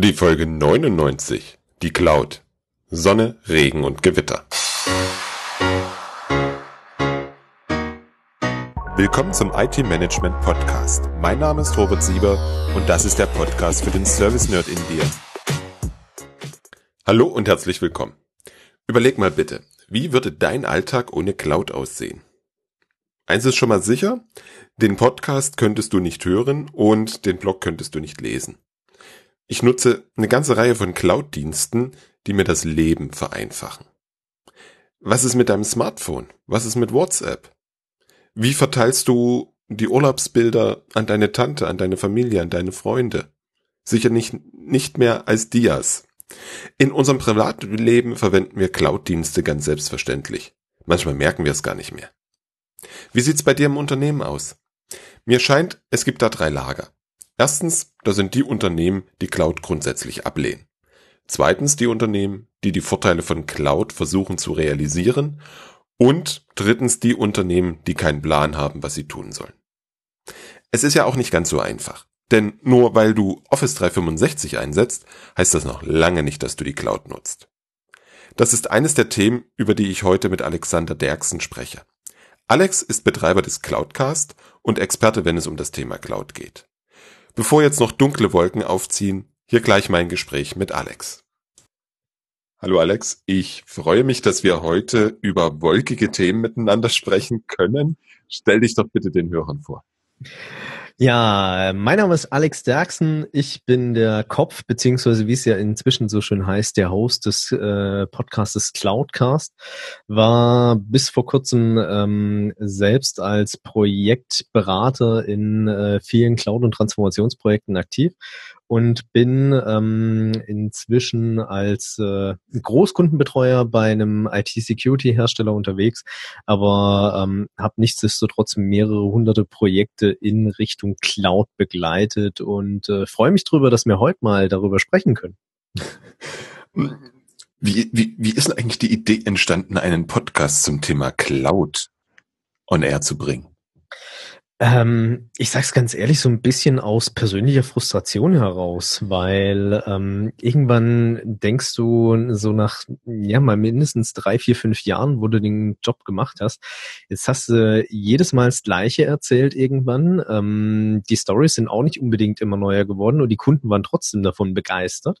Die Folge 99. Die Cloud. Sonne, Regen und Gewitter. Willkommen zum IT Management Podcast. Mein Name ist Robert Sieber und das ist der Podcast für den Service Nerd in dir. Hallo und herzlich willkommen. Überleg mal bitte, wie würde dein Alltag ohne Cloud aussehen? Eins ist schon mal sicher, den Podcast könntest du nicht hören und den Blog könntest du nicht lesen. Ich nutze eine ganze Reihe von Cloud-Diensten, die mir das Leben vereinfachen. Was ist mit deinem Smartphone? Was ist mit WhatsApp? Wie verteilst du die Urlaubsbilder an deine Tante, an deine Familie, an deine Freunde? Sicher nicht, nicht mehr als Dias. In unserem Privatleben verwenden wir Cloud-Dienste ganz selbstverständlich. Manchmal merken wir es gar nicht mehr. Wie sieht's bei dir im Unternehmen aus? Mir scheint, es gibt da drei Lager. Erstens, da sind die Unternehmen, die Cloud grundsätzlich ablehnen. Zweitens die Unternehmen, die die Vorteile von Cloud versuchen zu realisieren. Und drittens die Unternehmen, die keinen Plan haben, was sie tun sollen. Es ist ja auch nicht ganz so einfach. Denn nur weil du Office 365 einsetzt, heißt das noch lange nicht, dass du die Cloud nutzt. Das ist eines der Themen, über die ich heute mit Alexander Derksen spreche. Alex ist Betreiber des Cloudcast und Experte, wenn es um das Thema Cloud geht. Bevor jetzt noch dunkle Wolken aufziehen, hier gleich mein Gespräch mit Alex. Hallo Alex, ich freue mich, dass wir heute über wolkige Themen miteinander sprechen können. Stell dich doch bitte den Hörern vor. Ja, mein Name ist Alex Derksen. Ich bin der Kopf, beziehungsweise wie es ja inzwischen so schön heißt, der Host des äh, Podcastes Cloudcast. War bis vor kurzem ähm, selbst als Projektberater in äh, vielen Cloud- und Transformationsprojekten aktiv und bin ähm, inzwischen als äh, Großkundenbetreuer bei einem IT-Security-Hersteller unterwegs, aber ähm, habe nichtsdestotrotz mehrere hunderte Projekte in Richtung Cloud begleitet und äh, freue mich drüber, dass wir heute mal darüber sprechen können. Wie, wie, wie ist denn eigentlich die Idee entstanden, einen Podcast zum Thema Cloud on Air zu bringen? Ähm, ich sag's ganz ehrlich, so ein bisschen aus persönlicher Frustration heraus, weil ähm, irgendwann denkst du so nach ja mal mindestens drei, vier, fünf Jahren, wo du den Job gemacht hast, jetzt hast du jedes Mal das Gleiche erzählt irgendwann. Ähm, die Stories sind auch nicht unbedingt immer neuer geworden und die Kunden waren trotzdem davon begeistert.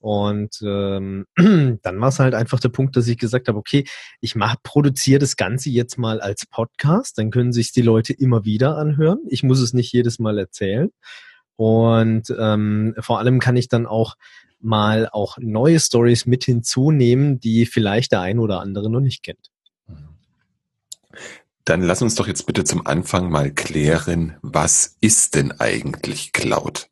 Und ähm, dann war es halt einfach der Punkt, dass ich gesagt habe, okay, ich mach, produziere das Ganze jetzt mal als Podcast, dann können sich die Leute immer wieder anhören. Ich muss es nicht jedes Mal erzählen. Und ähm, vor allem kann ich dann auch mal auch neue Stories mit hinzunehmen, die vielleicht der ein oder andere noch nicht kennt. Dann lass uns doch jetzt bitte zum Anfang mal klären, was ist denn eigentlich Cloud?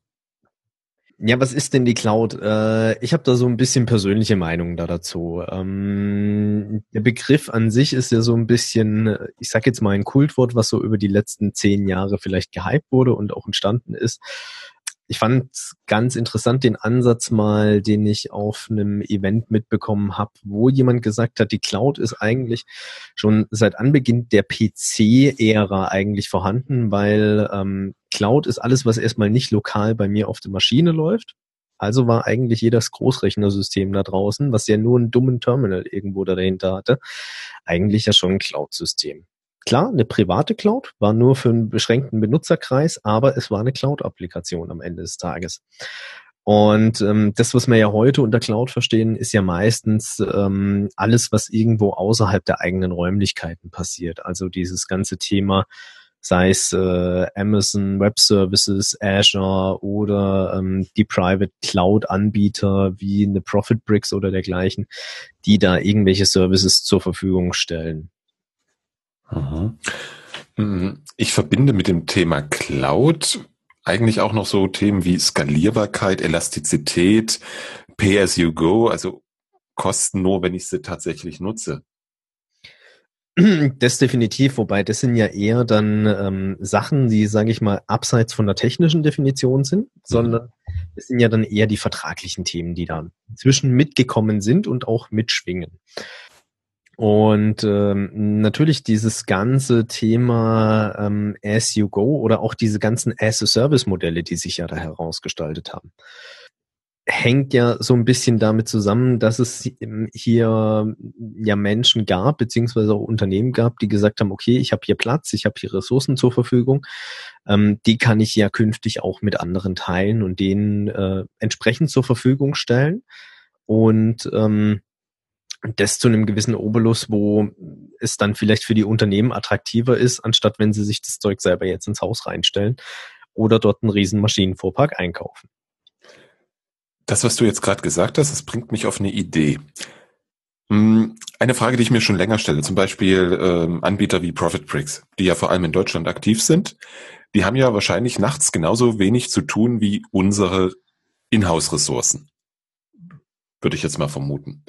Ja, was ist denn die Cloud? Äh, ich habe da so ein bisschen persönliche Meinungen da dazu. Ähm, der Begriff an sich ist ja so ein bisschen, ich sag jetzt mal ein Kultwort, was so über die letzten zehn Jahre vielleicht gehypt wurde und auch entstanden ist ich fand ganz interessant den Ansatz mal, den ich auf einem Event mitbekommen habe, wo jemand gesagt hat, die Cloud ist eigentlich schon seit Anbeginn der PC-Ära eigentlich vorhanden, weil ähm, Cloud ist alles, was erstmal nicht lokal bei mir auf der Maschine läuft. Also war eigentlich jedes Großrechnersystem da draußen, was ja nur einen dummen Terminal irgendwo dahinter hatte, eigentlich ja schon ein Cloud-System. Klar, eine private Cloud war nur für einen beschränkten Benutzerkreis, aber es war eine Cloud-Applikation am Ende des Tages. Und ähm, das, was wir ja heute unter Cloud verstehen, ist ja meistens ähm, alles, was irgendwo außerhalb der eigenen Räumlichkeiten passiert. Also dieses ganze Thema, sei es äh, Amazon Web Services, Azure oder ähm, die Private Cloud-Anbieter wie eine Profitbricks oder dergleichen, die da irgendwelche Services zur Verfügung stellen. Mhm. Ich verbinde mit dem Thema Cloud eigentlich auch noch so Themen wie Skalierbarkeit, Elastizität, Pay as you go, also Kosten nur, wenn ich sie tatsächlich nutze. Das definitiv, wobei das sind ja eher dann ähm, Sachen, die, sage ich mal, abseits von der technischen Definition sind, mhm. sondern es sind ja dann eher die vertraglichen Themen, die da zwischen mitgekommen sind und auch mitschwingen. Und ähm, natürlich dieses ganze Thema ähm, As You Go oder auch diese ganzen As-a-Service-Modelle, die sich ja da herausgestaltet haben. hängt ja so ein bisschen damit zusammen, dass es hier ja Menschen gab, beziehungsweise auch Unternehmen gab, die gesagt haben, okay, ich habe hier Platz, ich habe hier Ressourcen zur Verfügung, ähm, die kann ich ja künftig auch mit anderen teilen und denen äh, entsprechend zur Verfügung stellen. Und ähm, das zu einem gewissen Obolus, wo es dann vielleicht für die Unternehmen attraktiver ist, anstatt wenn sie sich das Zeug selber jetzt ins Haus reinstellen oder dort einen riesen Maschinenfuhrpark einkaufen. Das, was du jetzt gerade gesagt hast, das bringt mich auf eine Idee. Hm, eine Frage, die ich mir schon länger stelle, zum Beispiel ähm, Anbieter wie ProfitBricks, die ja vor allem in Deutschland aktiv sind, die haben ja wahrscheinlich nachts genauso wenig zu tun wie unsere Inhouse-Ressourcen. Würde ich jetzt mal vermuten.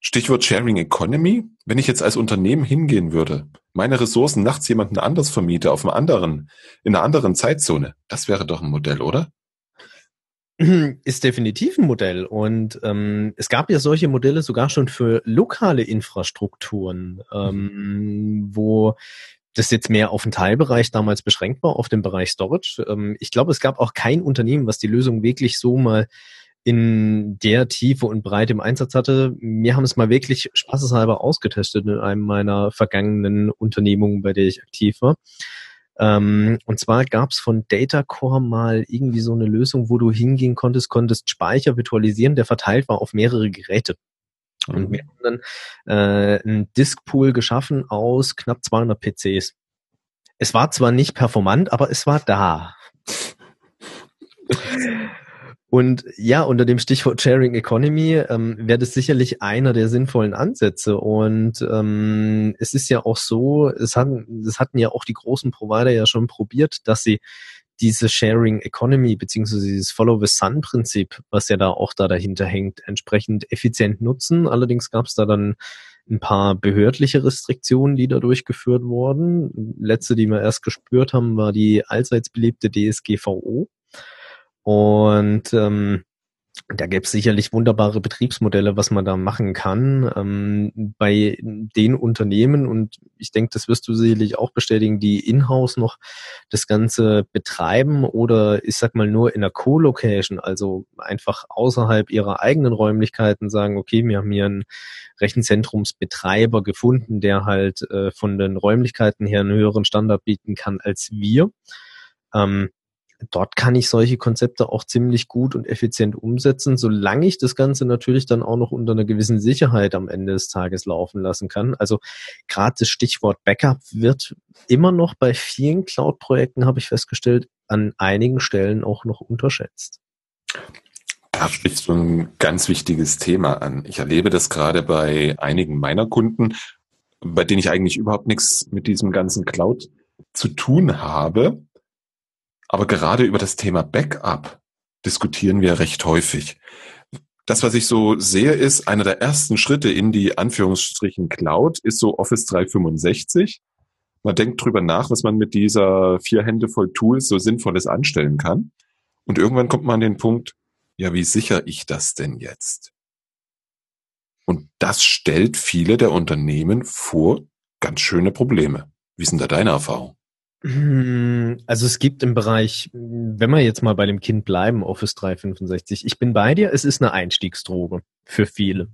Stichwort Sharing Economy. Wenn ich jetzt als Unternehmen hingehen würde, meine Ressourcen nachts jemanden anders vermiete auf einem anderen, in einer anderen Zeitzone, das wäre doch ein Modell, oder? Ist definitiv ein Modell. Und ähm, es gab ja solche Modelle sogar schon für lokale Infrastrukturen, ähm, wo das jetzt mehr auf den Teilbereich damals beschränkt war, auf den Bereich Storage. Ähm, ich glaube, es gab auch kein Unternehmen, was die Lösung wirklich so mal in der Tiefe und Breite im Einsatz hatte. Wir haben es mal wirklich spaßeshalber ausgetestet in einem meiner vergangenen Unternehmungen, bei der ich aktiv war. Ähm, und zwar gab es von Datacore mal irgendwie so eine Lösung, wo du hingehen konntest, konntest Speicher virtualisieren, der verteilt war auf mehrere Geräte. Und mhm. wir haben dann äh, einen Diskpool geschaffen aus knapp 200 PCs. Es war zwar nicht performant, aber es war da. Und ja, unter dem Stichwort Sharing Economy ähm, wäre das sicherlich einer der sinnvollen Ansätze. Und ähm, es ist ja auch so, es hatten, es hatten ja auch die großen Provider ja schon probiert, dass sie diese Sharing Economy beziehungsweise dieses Follow the Sun Prinzip, was ja da auch da dahinter hängt, entsprechend effizient nutzen. Allerdings gab es da dann ein paar behördliche Restriktionen, die da durchgeführt wurden. Letzte, die wir erst gespürt haben, war die allseits beliebte DSGVO und ähm, da gäbe es sicherlich wunderbare Betriebsmodelle, was man da machen kann. Ähm, bei den Unternehmen, und ich denke, das wirst du sicherlich auch bestätigen, die in-house noch das Ganze betreiben oder ich sag mal nur in der Co-Location, also einfach außerhalb ihrer eigenen Räumlichkeiten sagen, okay, wir haben hier einen Rechenzentrumsbetreiber gefunden, der halt äh, von den Räumlichkeiten her einen höheren Standard bieten kann als wir. Ähm, dort kann ich solche Konzepte auch ziemlich gut und effizient umsetzen, solange ich das Ganze natürlich dann auch noch unter einer gewissen Sicherheit am Ende des Tages laufen lassen kann. Also gerade das Stichwort Backup wird immer noch bei vielen Cloud-Projekten, habe ich festgestellt, an einigen Stellen auch noch unterschätzt. Da sprichst du ein ganz wichtiges Thema an. Ich erlebe das gerade bei einigen meiner Kunden, bei denen ich eigentlich überhaupt nichts mit diesem ganzen Cloud zu tun habe aber gerade über das Thema Backup diskutieren wir recht häufig. Das, was ich so sehe, ist, einer der ersten Schritte in die Anführungsstrichen Cloud ist so Office 365. Man denkt drüber nach, was man mit dieser vier Hände voll Tools so Sinnvolles anstellen kann. Und irgendwann kommt man an den Punkt, ja, wie sicher ich das denn jetzt? Und das stellt viele der Unternehmen vor ganz schöne Probleme. Wie sind da deine Erfahrungen? Hm, also es gibt im Bereich, wenn wir jetzt mal bei dem Kind bleiben, Office 365, ich bin bei dir, es ist eine Einstiegsdroge für viele.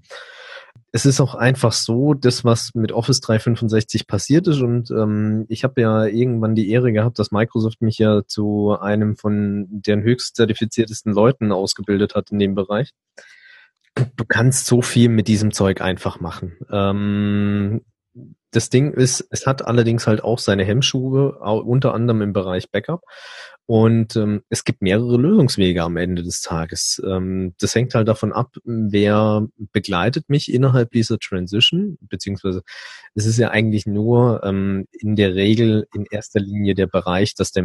Es ist auch einfach so, das, was mit Office 365 passiert ist, und ähm, ich habe ja irgendwann die Ehre gehabt, dass Microsoft mich ja zu einem von deren höchst zertifiziertesten Leuten ausgebildet hat in dem Bereich. Du kannst so viel mit diesem Zeug einfach machen. Ähm, das Ding ist, es hat allerdings halt auch seine Hemmschuhe, unter anderem im Bereich Backup. Und ähm, es gibt mehrere Lösungswege am Ende des Tages. Ähm, das hängt halt davon ab, wer begleitet mich innerhalb dieser Transition, beziehungsweise es ist ja eigentlich nur ähm, in der Regel in erster Linie der Bereich, dass der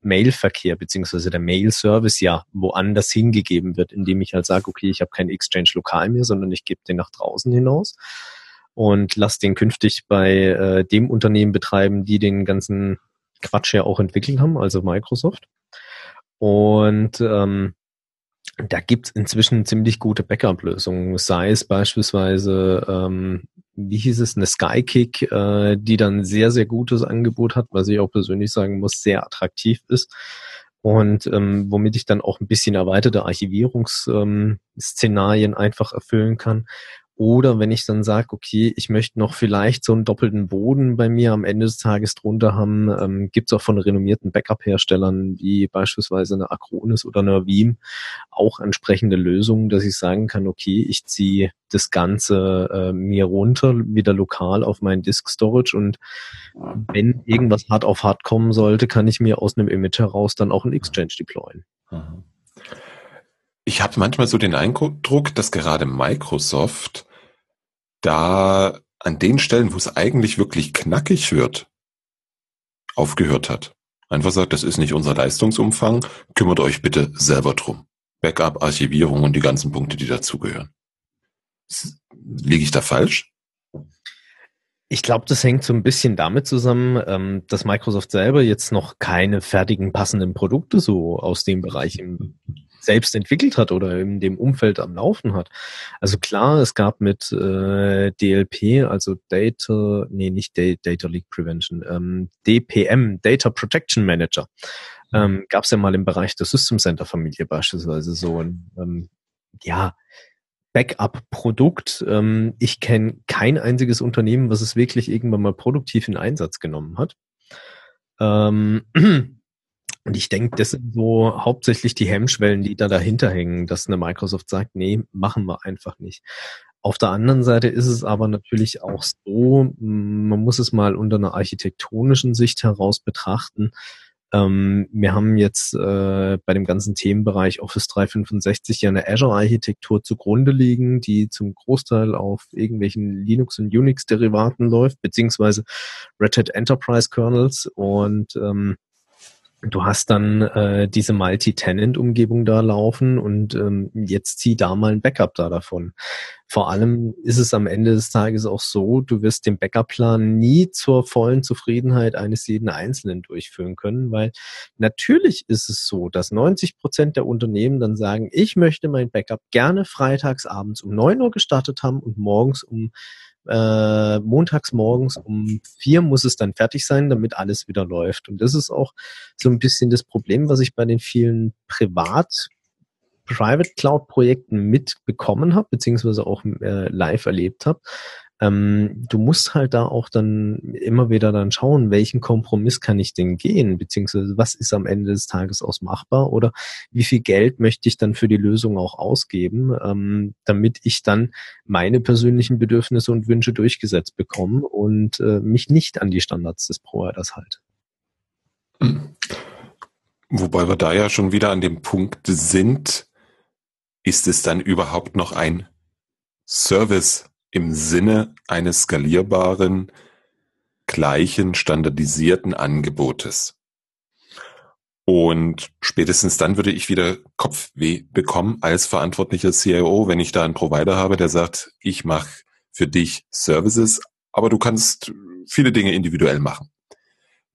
Mailverkehr beziehungsweise der Mail-Service ja woanders hingegeben wird, indem ich halt sage, okay, ich habe kein Exchange lokal mehr, sondern ich gebe den nach draußen hinaus und lass den künftig bei äh, dem Unternehmen betreiben, die den ganzen Quatsch ja auch entwickelt haben, also Microsoft. Und ähm, da gibt's inzwischen ziemlich gute Backup-Lösungen, sei es beispielsweise, ähm, wie hieß es, eine Skykick, äh, die dann sehr, sehr gutes Angebot hat, was ich auch persönlich sagen muss, sehr attraktiv ist und ähm, womit ich dann auch ein bisschen erweiterte Archivierungsszenarien ähm, einfach erfüllen kann. Oder wenn ich dann sage, okay, ich möchte noch vielleicht so einen doppelten Boden bei mir am Ende des Tages drunter haben, ähm, gibt es auch von renommierten Backup-Herstellern wie beispielsweise eine Acronis oder eine Veeam auch entsprechende Lösungen, dass ich sagen kann, okay, ich ziehe das Ganze äh, mir runter, wieder lokal auf meinen Disk Storage und wenn irgendwas hart auf hart kommen sollte, kann ich mir aus einem Image heraus dann auch ein Exchange deployen. Mhm. Ich habe manchmal so den Eindruck, dass gerade Microsoft da an den Stellen, wo es eigentlich wirklich knackig wird, aufgehört hat. Einfach sagt, das ist nicht unser Leistungsumfang, kümmert euch bitte selber drum. Backup, Archivierung und die ganzen Punkte, die dazugehören. Liege ich da falsch? Ich glaube, das hängt so ein bisschen damit zusammen, ähm, dass Microsoft selber jetzt noch keine fertigen passenden Produkte so aus dem Bereich im selbst entwickelt hat oder in dem Umfeld am Laufen hat. Also klar, es gab mit äh, DLP, also Data, nee, nicht Data Leak Prevention, ähm, DPM, Data Protection Manager, ähm, gab es ja mal im Bereich der System Center Familie beispielsweise so ein, ähm, ja, Backup-Produkt. Ähm, ich kenne kein einziges Unternehmen, was es wirklich irgendwann mal produktiv in Einsatz genommen hat. Ähm, Und ich denke, das sind so hauptsächlich die Hemmschwellen, die da dahinter hängen, dass eine Microsoft sagt, nee, machen wir einfach nicht. Auf der anderen Seite ist es aber natürlich auch so, man muss es mal unter einer architektonischen Sicht heraus betrachten. Ähm, wir haben jetzt äh, bei dem ganzen Themenbereich Office 365 ja eine Azure-Architektur zugrunde liegen, die zum Großteil auf irgendwelchen Linux- und Unix-Derivaten läuft, beziehungsweise Red Hat Enterprise Kernels und ähm, du hast dann äh, diese Multi-Tenant-Umgebung da laufen und ähm, jetzt zieh da mal ein Backup da davon. Vor allem ist es am Ende des Tages auch so, du wirst den Backup-Plan nie zur vollen Zufriedenheit eines jeden Einzelnen durchführen können, weil natürlich ist es so, dass 90 Prozent der Unternehmen dann sagen, ich möchte mein Backup gerne freitags abends um neun Uhr gestartet haben und morgens um äh, montags morgens um vier muss es dann fertig sein, damit alles wieder läuft. Und das ist auch so ein bisschen das Problem, was ich bei den vielen Privat Private Cloud Projekten mitbekommen habe, beziehungsweise auch äh, live erlebt habe, ähm, du musst halt da auch dann immer wieder dann schauen, welchen Kompromiss kann ich denn gehen, beziehungsweise was ist am Ende des Tages aus machbar oder wie viel Geld möchte ich dann für die Lösung auch ausgeben, ähm, damit ich dann meine persönlichen Bedürfnisse und Wünsche durchgesetzt bekomme und äh, mich nicht an die Standards des Providers halte. Wobei wir da ja schon wieder an dem Punkt sind, ist es dann überhaupt noch ein Service im Sinne eines skalierbaren, gleichen, standardisierten Angebotes. Und spätestens dann würde ich wieder Kopfweh bekommen als verantwortlicher CIO, wenn ich da einen Provider habe, der sagt, ich mache für dich Services, aber du kannst viele Dinge individuell machen.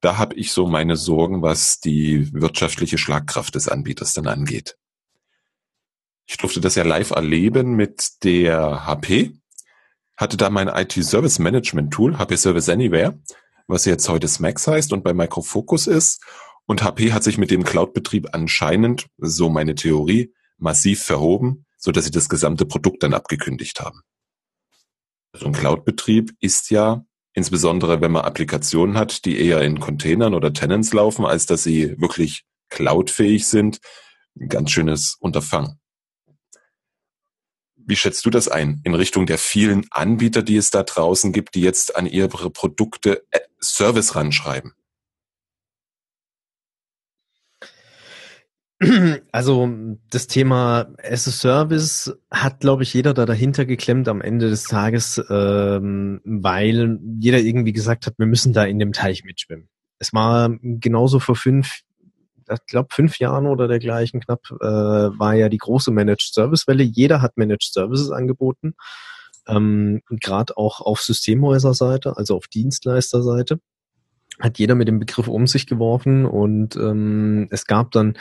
Da habe ich so meine Sorgen, was die wirtschaftliche Schlagkraft des Anbieters dann angeht. Ich durfte das ja live erleben mit der HP, hatte da mein IT-Service Management Tool, HP Service Anywhere, was jetzt heute Smax heißt und bei Microfocus ist. Und HP hat sich mit dem Cloud-Betrieb anscheinend, so meine Theorie, massiv verhoben, so dass sie das gesamte Produkt dann abgekündigt haben. So ein Cloud-Betrieb ist ja, insbesondere wenn man Applikationen hat, die eher in Containern oder Tenants laufen, als dass sie wirklich cloudfähig sind, ein ganz schönes Unterfangen. Wie schätzt du das ein in Richtung der vielen Anbieter, die es da draußen gibt, die jetzt an ihre Produkte äh, Service ranschreiben? Also das Thema as a Service hat, glaube ich, jeder da dahinter geklemmt am Ende des Tages, ähm, weil jeder irgendwie gesagt hat, wir müssen da in dem Teich mitschwimmen. Es war genauso vor fünf ich glaube, fünf Jahren oder dergleichen knapp, äh, war ja die große Managed Service Welle. Jeder hat Managed Services angeboten. Ähm, Gerade auch auf Systemhäuserseite, also auf Dienstleisterseite, hat jeder mit dem Begriff um sich geworfen und ähm, es gab dann,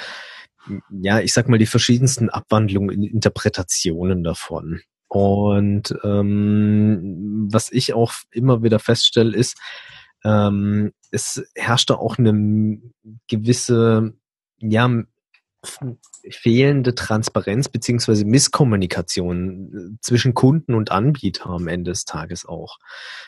ja, ich sag mal, die verschiedensten Abwandlungen in Interpretationen davon. Und ähm, was ich auch immer wieder feststelle, ist, ähm, es herrschte auch eine gewisse ja, fehlende Transparenz beziehungsweise Misskommunikation äh, zwischen Kunden und Anbieter am Ende des Tages auch.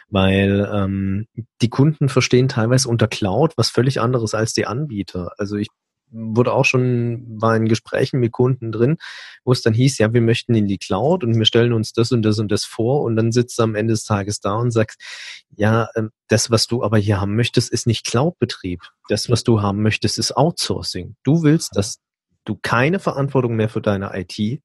Weil ähm, die Kunden verstehen teilweise unter Cloud was völlig anderes als die Anbieter. Also ich wurde auch schon, war in Gesprächen mit Kunden drin, wo es dann hieß, ja, wir möchten in die Cloud und wir stellen uns das und das und das vor und dann sitzt du am Ende des Tages da und sagst, ja, ähm, das, was du aber hier haben möchtest, ist nicht Cloud-Betrieb. Das, was du haben möchtest, ist Outsourcing. Du willst, dass du keine Verantwortung mehr für deine IT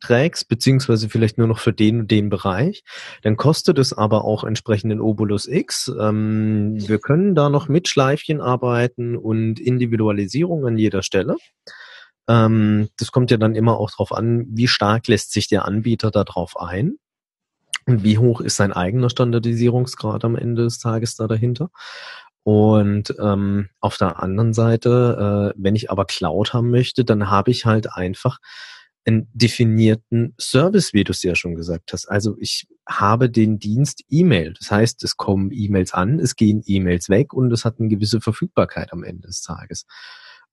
trägst, beziehungsweise vielleicht nur noch für den und den Bereich, dann kostet es aber auch entsprechenden Obolus X. Ähm, wir können da noch mit Schleifchen arbeiten und Individualisierung an jeder Stelle. Ähm, das kommt ja dann immer auch darauf an, wie stark lässt sich der Anbieter darauf ein. Und wie hoch ist sein eigener Standardisierungsgrad am Ende des Tages da dahinter? Und ähm, auf der anderen Seite, äh, wenn ich aber Cloud haben möchte, dann habe ich halt einfach einen definierten Service, wie du es ja schon gesagt hast. Also ich habe den Dienst E-Mail. Das heißt, es kommen E-Mails an, es gehen E-Mails weg und es hat eine gewisse Verfügbarkeit am Ende des Tages.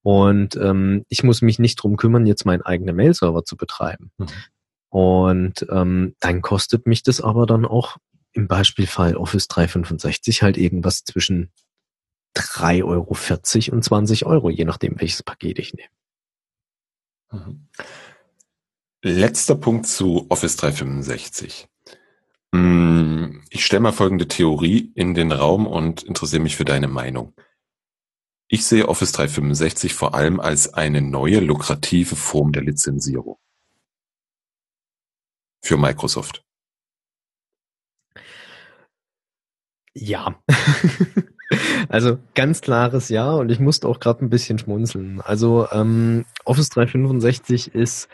Und ähm, ich muss mich nicht drum kümmern, jetzt meinen eigenen Mail-Server zu betreiben. Mhm. Und ähm, dann kostet mich das aber dann auch im Beispielfall Office 365 halt irgendwas zwischen 3,40 Euro und 20 Euro, je nachdem, welches Paket ich nehme. Mhm. Letzter Punkt zu Office 365. Mm, ich stelle mal folgende Theorie in den Raum und interessiere mich für deine Meinung. Ich sehe Office 365 vor allem als eine neue lukrative Form der Lizenzierung. Für Microsoft. Ja. Also ganz klares Ja und ich musste auch gerade ein bisschen schmunzeln. Also ähm, Office 365 ist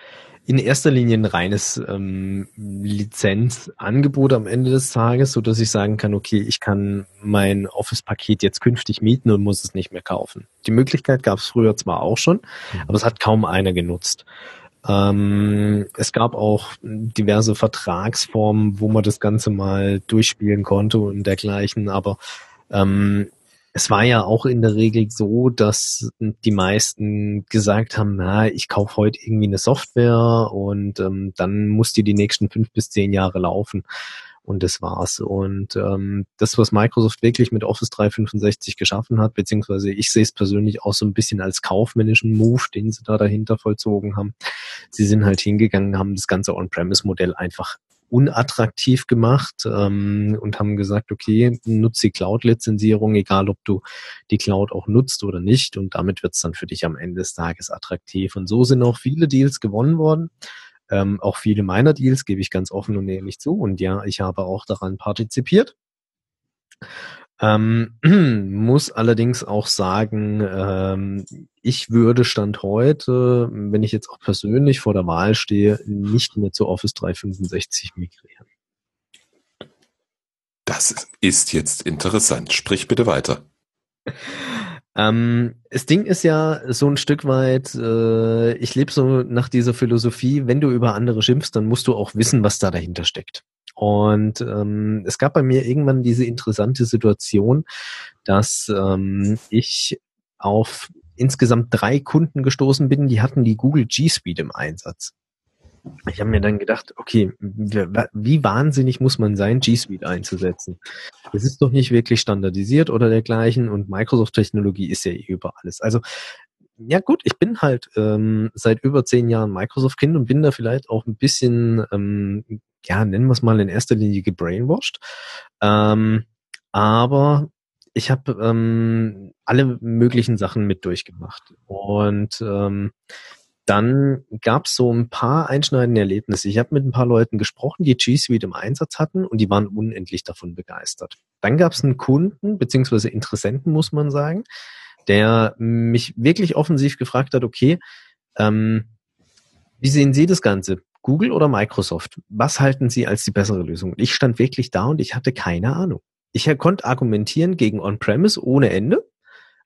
in erster Linie ein reines ähm, Lizenzangebot am Ende des Tages, so dass ich sagen kann, okay, ich kann mein Office-Paket jetzt künftig mieten und muss es nicht mehr kaufen. Die Möglichkeit gab es früher zwar auch schon, mhm. aber es hat kaum einer genutzt. Ähm, es gab auch diverse Vertragsformen, wo man das Ganze mal durchspielen konnte und dergleichen, aber ähm, es war ja auch in der Regel so, dass die meisten gesagt haben, na, ich kaufe heute irgendwie eine Software und ähm, dann muss die die nächsten fünf bis zehn Jahre laufen. Und das war's. Und ähm, das, was Microsoft wirklich mit Office 365 geschaffen hat, beziehungsweise ich sehe es persönlich auch so ein bisschen als kaufmännischen Move, den sie da dahinter vollzogen haben. Sie sind halt hingegangen, haben das ganze On-Premise-Modell einfach unattraktiv gemacht ähm, und haben gesagt, okay, nutze die Cloud-Lizenzierung, egal ob du die Cloud auch nutzt oder nicht. Und damit wird es dann für dich am Ende des Tages attraktiv. Und so sind auch viele Deals gewonnen worden. Ähm, auch viele meiner Deals gebe ich ganz offen und ehrlich zu. Und ja, ich habe auch daran partizipiert. Ähm, muss allerdings auch sagen, ähm, ich würde Stand heute, wenn ich jetzt auch persönlich vor der Wahl stehe, nicht mehr zu Office 365 migrieren. Das ist jetzt interessant. Sprich bitte weiter. Ähm, das Ding ist ja so ein Stück weit, äh, ich lebe so nach dieser Philosophie, wenn du über andere schimpfst, dann musst du auch wissen, was da dahinter steckt. Und ähm, es gab bei mir irgendwann diese interessante Situation, dass ähm, ich auf insgesamt drei Kunden gestoßen bin, die hatten die Google G Suite im Einsatz. Ich habe mir dann gedacht, okay, wie wahnsinnig muss man sein, G Suite einzusetzen? Das ist doch nicht wirklich standardisiert oder dergleichen und Microsoft-Technologie ist ja eh über alles. Also ja gut, ich bin halt ähm, seit über zehn Jahren Microsoft-Kind und bin da vielleicht auch ein bisschen ähm, ja, nennen wir es mal in erster Linie gebrainwashed. Ähm, aber ich habe ähm, alle möglichen Sachen mit durchgemacht. Und ähm, dann gab es so ein paar einschneidende Erlebnisse. Ich habe mit ein paar Leuten gesprochen, die G Suite im Einsatz hatten und die waren unendlich davon begeistert. Dann gab es einen Kunden, beziehungsweise Interessenten, muss man sagen, der mich wirklich offensiv gefragt hat, okay, ähm, wie sehen Sie das Ganze? Google oder Microsoft? Was halten Sie als die bessere Lösung? Und ich stand wirklich da und ich hatte keine Ahnung. Ich konnte argumentieren gegen On-Premise ohne Ende,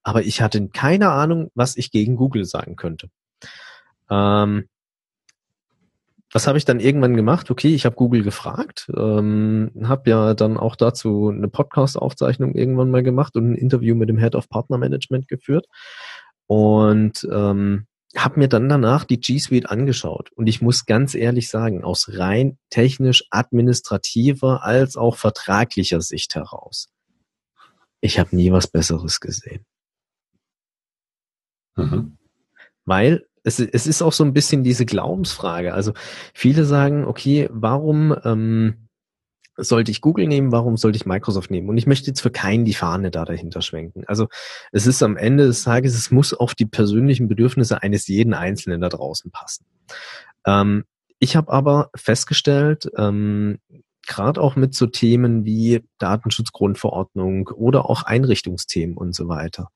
aber ich hatte keine Ahnung, was ich gegen Google sagen könnte. Ähm, was habe ich dann irgendwann gemacht? Okay, ich habe Google gefragt, ähm, habe ja dann auch dazu eine Podcast-Aufzeichnung irgendwann mal gemacht und ein Interview mit dem Head of Partner Management geführt Und ähm, habe mir dann danach die G Suite angeschaut und ich muss ganz ehrlich sagen, aus rein technisch administrativer als auch vertraglicher Sicht heraus, ich habe nie was Besseres gesehen. Mhm. Weil es, es ist auch so ein bisschen diese Glaubensfrage. Also viele sagen, okay, warum ähm, sollte ich Google nehmen, warum sollte ich Microsoft nehmen? Und ich möchte jetzt für keinen die Fahne da dahinter schwenken. Also es ist am Ende des Tages, es muss auf die persönlichen Bedürfnisse eines jeden Einzelnen da draußen passen. Ähm, ich habe aber festgestellt, ähm, gerade auch mit so Themen wie Datenschutzgrundverordnung oder auch Einrichtungsthemen und so weiter.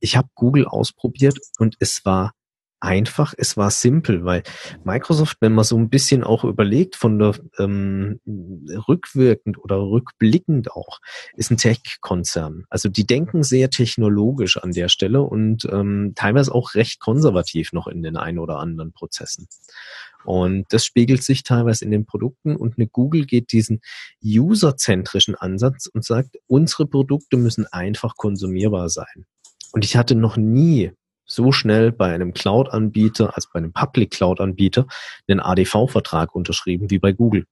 Ich habe Google ausprobiert und es war einfach, es war simpel, weil Microsoft, wenn man so ein bisschen auch überlegt, von der ähm, rückwirkend oder rückblickend auch, ist ein Tech-Konzern. Also die denken sehr technologisch an der Stelle und ähm, teilweise auch recht konservativ noch in den ein oder anderen Prozessen. Und das spiegelt sich teilweise in den Produkten und eine Google geht diesen userzentrischen Ansatz und sagt, unsere Produkte müssen einfach konsumierbar sein. Und ich hatte noch nie so schnell bei einem Cloud-Anbieter, als bei einem Public Cloud-Anbieter, einen ADV-Vertrag unterschrieben wie bei Google.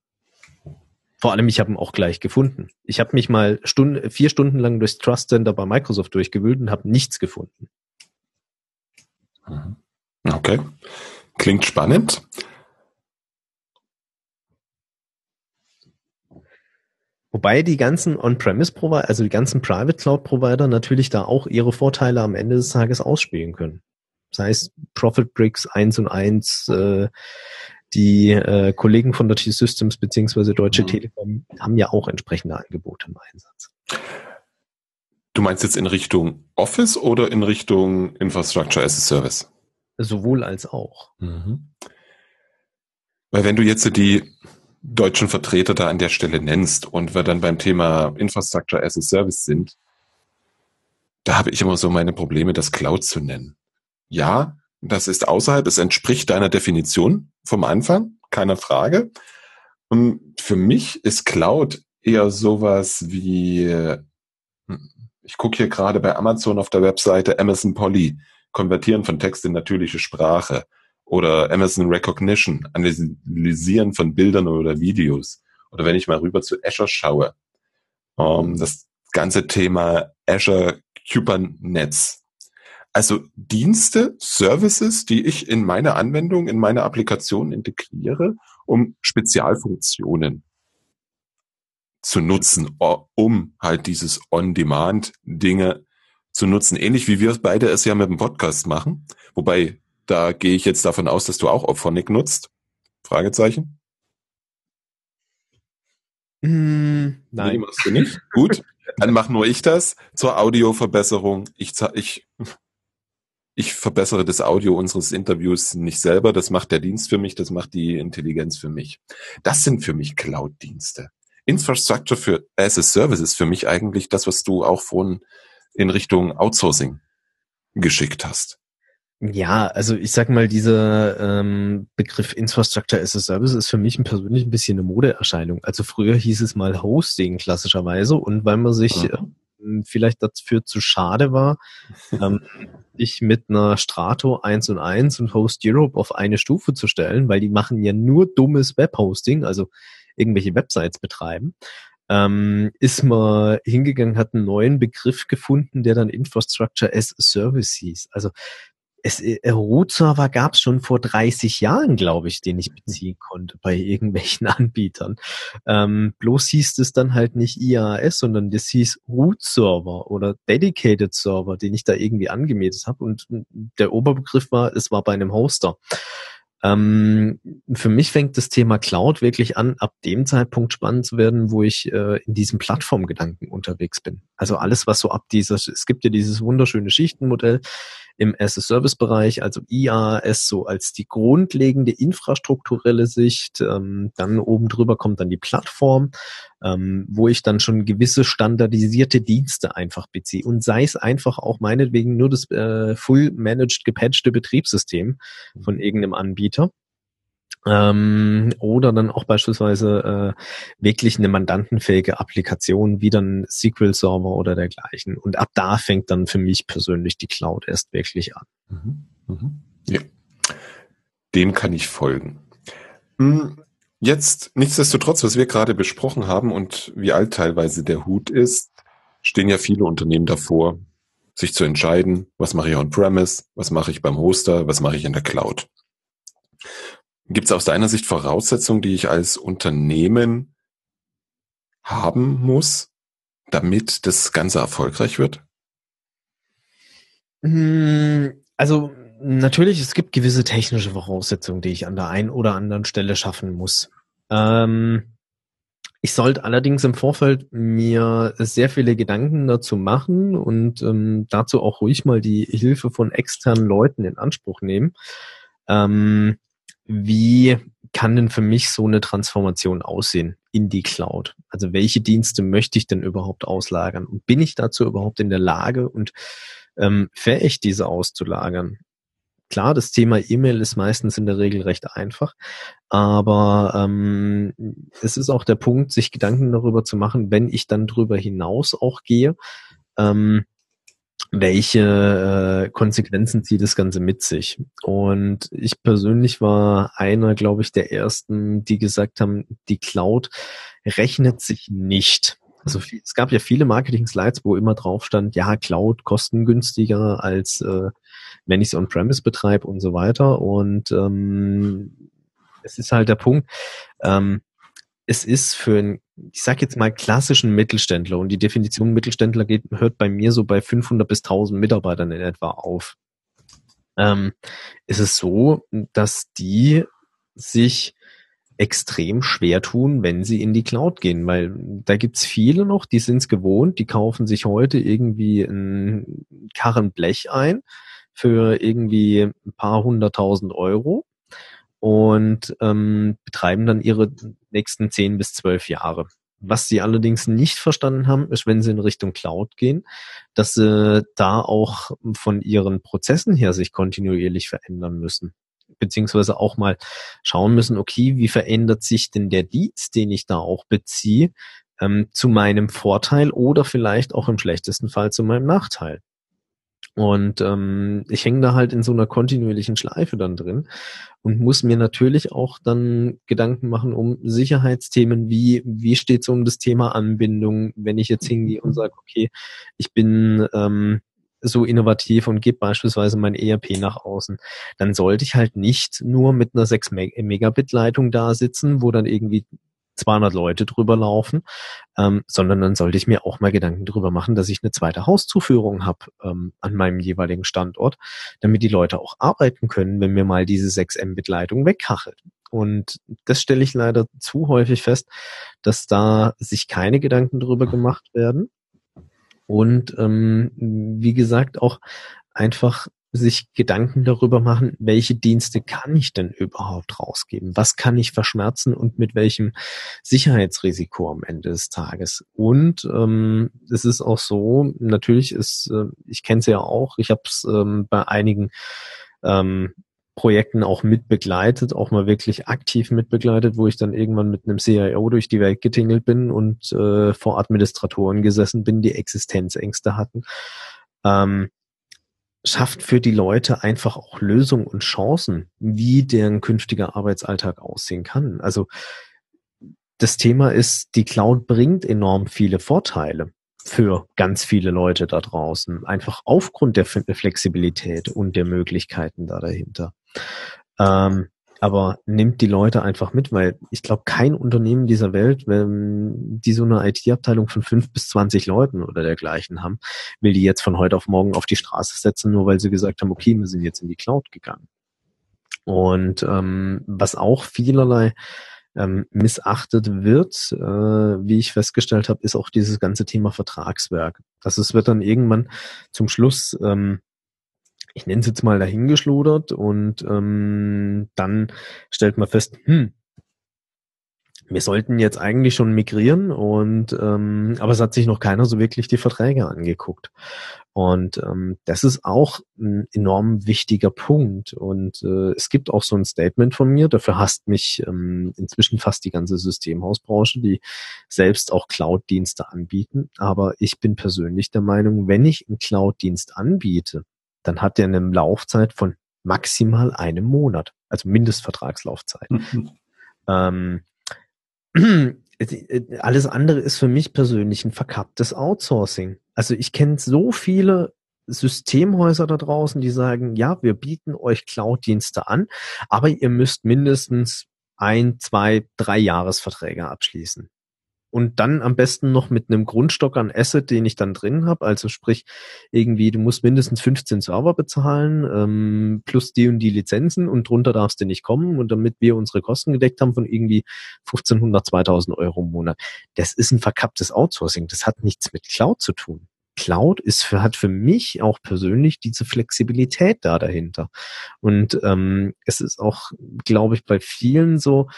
Vor allem, ich habe ihn auch gleich gefunden. Ich habe mich mal Stunde, vier Stunden lang durchs Trust Center bei Microsoft durchgewühlt und habe nichts gefunden. Mhm. Okay. Klingt spannend. Wobei die ganzen On-Premise-Provider, also die ganzen Private Cloud-Provider natürlich da auch ihre Vorteile am Ende des Tages ausspielen können. Das heißt, Profit Bricks 1 und 1, äh, die äh, Kollegen von der T-Systems beziehungsweise Deutsche mhm. Telekom haben ja auch entsprechende Angebote im Einsatz. Du meinst jetzt in Richtung Office oder in Richtung Infrastructure as a Service? Sowohl als auch. Mhm. Weil wenn du jetzt die deutschen Vertreter da an der Stelle nennst und wir dann beim Thema Infrastructure as a Service sind, da habe ich immer so meine Probleme, das Cloud zu nennen. Ja, das ist außerhalb, es entspricht deiner Definition vom Anfang, keine Frage. Und für mich ist Cloud eher sowas wie, ich gucke hier gerade bei Amazon auf der Webseite Amazon Polly, konvertieren von Text in natürliche Sprache oder Amazon Recognition, Analysieren von Bildern oder Videos. Oder wenn ich mal rüber zu Azure schaue, ähm, das ganze Thema Azure Kubernetes. Also Dienste, Services, die ich in meine Anwendung, in meine Applikation integriere, um Spezialfunktionen zu nutzen, um halt dieses On-Demand-Dinge zu nutzen. Ähnlich wie wir beide es ja mit dem Podcast machen. Wobei da gehe ich jetzt davon aus, dass du auch Opphonic nutzt. Fragezeichen. Mm, nein. Nee, machst du nicht. Gut. Dann mach nur ich das zur Audioverbesserung. Ich, ich, ich verbessere das Audio unseres Interviews nicht selber. Das macht der Dienst für mich. Das macht die Intelligenz für mich. Das sind für mich Cloud-Dienste. Infrastructure für as a Service ist für mich eigentlich das, was du auch von in Richtung Outsourcing geschickt hast. Ja, also ich sag mal, dieser ähm, Begriff Infrastructure as a Service ist für mich persönlich ein bisschen eine Modeerscheinung. Also früher hieß es mal Hosting klassischerweise und weil man sich äh, vielleicht dafür zu schade war, ähm, ich mit einer Strato 1 und 1 und Host Europe auf eine Stufe zu stellen, weil die machen ja nur dummes Webhosting, also irgendwelche Websites betreiben, ähm, ist man hingegangen, hat einen neuen Begriff gefunden, der dann Infrastructure as a Service hieß. Also es, äh, Root-Server gab es schon vor 30 Jahren, glaube ich, den ich beziehen konnte bei irgendwelchen Anbietern. Ähm, bloß hieß es dann halt nicht IAS, sondern das hieß Root-Server oder Dedicated Server, den ich da irgendwie angemeldet habe. Und der Oberbegriff war, es war bei einem Hoster. Ähm, für mich fängt das Thema Cloud wirklich an, ab dem Zeitpunkt spannend zu werden, wo ich äh, in diesem Plattformgedanken unterwegs bin. Also alles, was so ab dieser, es gibt ja dieses wunderschöne Schichtenmodell, im As-a-Service-Bereich, also IaaS so als die grundlegende infrastrukturelle Sicht. Ähm, dann oben drüber kommt dann die Plattform, ähm, wo ich dann schon gewisse standardisierte Dienste einfach beziehe. Und sei es einfach auch meinetwegen nur das äh, full managed gepatchte Betriebssystem von irgendeinem Anbieter Ähm, oder dann auch beispielsweise äh, wirklich eine mandantenfähige Applikation wie dann SQL-Server oder dergleichen. Und ab da fängt dann für mich persönlich die Cloud erst wirklich an. Mhm. Mhm. Ja. Dem kann ich folgen. Hm, jetzt, nichtsdestotrotz, was wir gerade besprochen haben und wie alt teilweise der Hut ist, stehen ja viele Unternehmen davor, sich zu entscheiden, was mache ich on-premise, was mache ich beim Hoster, was mache ich in der Cloud. Gibt es aus deiner Sicht Voraussetzungen, die ich als Unternehmen haben muss, damit das Ganze erfolgreich wird? Hm, also natürlich, es gibt gewisse technische Voraussetzungen, die ich an der einen oder anderen Stelle schaffen muss. Ähm, ich sollte allerdings im Vorfeld mir sehr viele Gedanken dazu machen und ähm, dazu auch ruhig mal die Hilfe von externen Leuten in Anspruch nehmen. Ähm, wie kann denn für mich so eine Transformation aussehen in die Cloud? Also welche Dienste möchte ich denn überhaupt auslagern? Und bin ich dazu überhaupt in der Lage und ähm, fähig, diese auszulagern? Klar, das Thema E-Mail ist meistens in der Regel recht einfach, aber ähm, es ist auch der Punkt, sich Gedanken darüber zu machen, wenn ich dann darüber hinaus auch gehe, ähm, welche äh, Konsequenzen zieht das Ganze mit sich. Und ich persönlich war einer, glaube ich, der ersten, die gesagt haben, die Cloud rechnet sich nicht. Also es gab ja viele Marketing-Slides, wo immer drauf stand, ja, Cloud kostengünstiger als äh, wenn ich es on-premise betreibe und so weiter. Und ähm, es ist halt der Punkt, ähm, es ist für einen, ich sag jetzt mal, klassischen Mittelständler und die Definition Mittelständler geht, hört bei mir so bei 500 bis 1000 Mitarbeitern in etwa auf. Ähm, ist es so, dass die sich extrem schwer tun, wenn sie in die Cloud gehen, weil da gibt's viele noch, die sind's gewohnt, die kaufen sich heute irgendwie ein Karren Blech ein für irgendwie ein paar hunderttausend Euro und ähm, betreiben dann ihre nächsten zehn bis zwölf Jahre. Was sie allerdings nicht verstanden haben, ist, wenn sie in Richtung Cloud gehen, dass sie da auch von ihren Prozessen her sich kontinuierlich verändern müssen. Beziehungsweise auch mal schauen müssen, okay, wie verändert sich denn der Dienst, den ich da auch beziehe, ähm, zu meinem Vorteil oder vielleicht auch im schlechtesten Fall zu meinem Nachteil. Und ähm, ich hänge da halt in so einer kontinuierlichen Schleife dann drin und muss mir natürlich auch dann Gedanken machen um Sicherheitsthemen, wie, wie steht es um das Thema Anbindung, wenn ich jetzt hingehe und sage, okay, ich bin ähm, so innovativ und gebe beispielsweise mein ERP nach außen, dann sollte ich halt nicht nur mit einer 6 Megabit Leitung da sitzen, wo dann irgendwie 200 Leute drüber laufen, ähm, sondern dann sollte ich mir auch mal Gedanken drüber machen, dass ich eine zweite Hauszuführung habe ähm, an meinem jeweiligen Standort, damit die Leute auch arbeiten können, wenn mir mal diese 6 Mbit-Leitung wegkachelt. Und das stelle ich leider zu häufig fest, dass da sich keine Gedanken drüber gemacht werden. Und ähm, wie gesagt, auch einfach sich Gedanken darüber machen, welche Dienste kann ich denn überhaupt rausgeben? Was kann ich verschmerzen und mit welchem Sicherheitsrisiko am Ende des Tages? Und ähm, es ist auch so, natürlich ist, äh, ich kenne es ja auch, ich habe es ähm, bei einigen ähm, Projekten auch mitbegleitet, auch mal wirklich aktiv mitbegleitet, wo ich dann irgendwann mit einem CIO durch die Welt getingelt bin und äh, vor Administratoren gesessen bin, die Existenzängste hatten. Ähm, schafft für die Leute einfach auch Lösungen und Chancen, wie deren künftiger Arbeitsalltag aussehen kann. Also das Thema ist, die Cloud bringt enorm viele Vorteile für ganz viele Leute da draußen, einfach aufgrund der Flexibilität und der Möglichkeiten da dahinter. Ähm, aber nimmt die Leute einfach mit, weil ich glaube, kein Unternehmen dieser Welt, wenn die so eine IT-Abteilung von fünf bis zwanzig Leuten oder dergleichen haben, will die jetzt von heute auf morgen auf die Straße setzen, nur weil sie gesagt haben, okay, wir sind jetzt in die Cloud gegangen. Und ähm, was auch vielerlei ähm, missachtet wird, äh, wie ich festgestellt habe, ist auch dieses ganze Thema Vertragswerk. Das es wird dann irgendwann zum Schluss ähm, ich nenne es jetzt mal dahingeschludert und ähm, dann stellt man fest, hm, wir sollten jetzt eigentlich schon migrieren und ähm, aber es hat sich noch keiner so wirklich die Verträge angeguckt. Und ähm, das ist auch ein enorm wichtiger Punkt. Und äh, es gibt auch so ein Statement von mir, dafür hasst mich ähm, inzwischen fast die ganze Systemhausbranche, die selbst auch Cloud-Dienste anbieten. Aber ich bin persönlich der Meinung, wenn ich einen Cloud-Dienst anbiete, dann hat der eine Laufzeit von maximal einem Monat, also Mindestvertragslaufzeit. Mhm. Ähm, alles andere ist für mich persönlich ein verkapptes Outsourcing. Also ich kenne so viele Systemhäuser da draußen, die sagen, ja, wir bieten euch Cloud-Dienste an, aber ihr müsst mindestens ein, zwei, drei Jahresverträge abschließen und dann am besten noch mit einem Grundstock an Asset, den ich dann drin habe. Also sprich, irgendwie, du musst mindestens 15 Server bezahlen, ähm, plus die und die Lizenzen und drunter darfst du nicht kommen. Und damit wir unsere Kosten gedeckt haben von irgendwie 1500, 2000 Euro im Monat. Das ist ein verkapptes Outsourcing. Das hat nichts mit Cloud zu tun. Cloud ist für, hat für mich auch persönlich diese Flexibilität da dahinter. Und ähm, es ist auch, glaube ich, bei vielen so,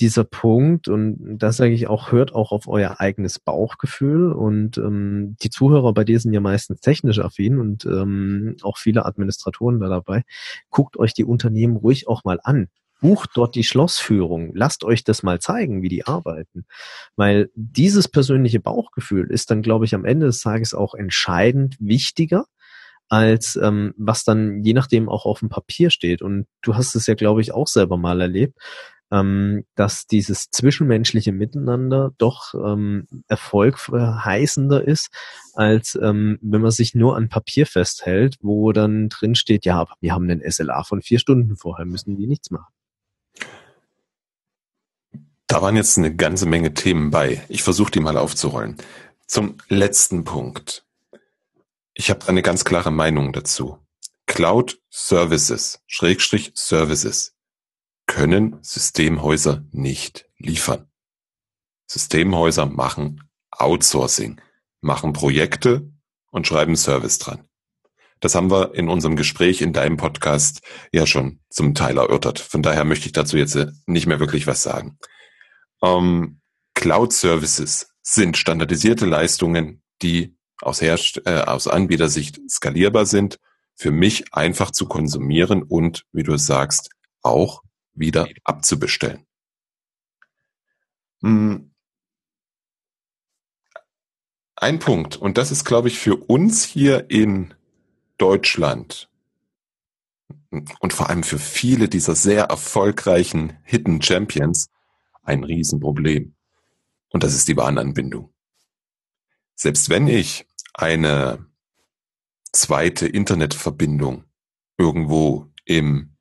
dieser Punkt, und das sage ich auch, hört auch auf euer eigenes Bauchgefühl. Und ähm, die Zuhörer bei dir sind ja meistens technisch affin und ähm, auch viele Administratoren da dabei. Guckt euch die Unternehmen ruhig auch mal an. Bucht dort die Schlossführung. Lasst euch das mal zeigen, wie die arbeiten. Weil dieses persönliche Bauchgefühl ist dann, glaube ich, am Ende des Tages auch entscheidend wichtiger, als ähm, was dann je nachdem auch auf dem Papier steht. Und du hast es ja, glaube ich, auch selber mal erlebt ähm, dass dieses zwischenmenschliche Miteinander doch ähm, erfolgverheißender ist, als ähm, wenn man sich nur an Papier festhält, wo dann drin steht, ja, wir haben einen SLA von vier Stunden vorher, müssen die nichts machen. Da waren jetzt eine ganze Menge Themen bei. Ich versuche die mal aufzurollen. Zum letzten Punkt. Ich habe eine ganz klare Meinung dazu. Cloud Services, Schrägstrich Services können Systemhäuser nicht liefern. Systemhäuser machen Outsourcing, machen Projekte und schreiben Service dran. Das haben wir in unserem Gespräch in deinem Podcast ja schon zum Teil erörtert. Von daher möchte ich dazu jetzt nicht mehr wirklich was sagen. Ähm, Cloud Services sind standardisierte Leistungen, die aus, Herst äh, aus Anbietersicht skalierbar sind, für mich einfach zu konsumieren und, wie du sagst, auch wieder abzubestellen. Hm. Ein Punkt, und das ist, glaube ich, für uns hier in Deutschland und vor allem für viele dieser sehr erfolgreichen Hidden Champions ein Riesenproblem. Und das ist die Warenanbindung. Selbst wenn ich eine zweite Internetverbindung irgendwo im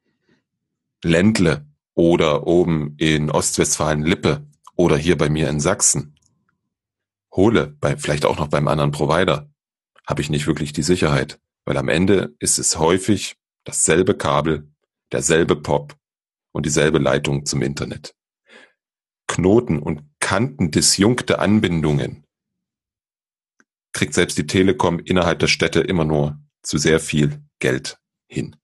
Ländle oder oben in Ostwestfalen-Lippe oder hier bei mir in Sachsen hole, bei, vielleicht auch noch beim anderen Provider, habe ich nicht wirklich die Sicherheit, weil am Ende ist es häufig dasselbe Kabel, derselbe Pop und dieselbe Leitung zum Internet. Knoten und kantendisjunkte Anbindungen kriegt selbst die Telekom innerhalb der Städte immer nur zu sehr viel Geld hin.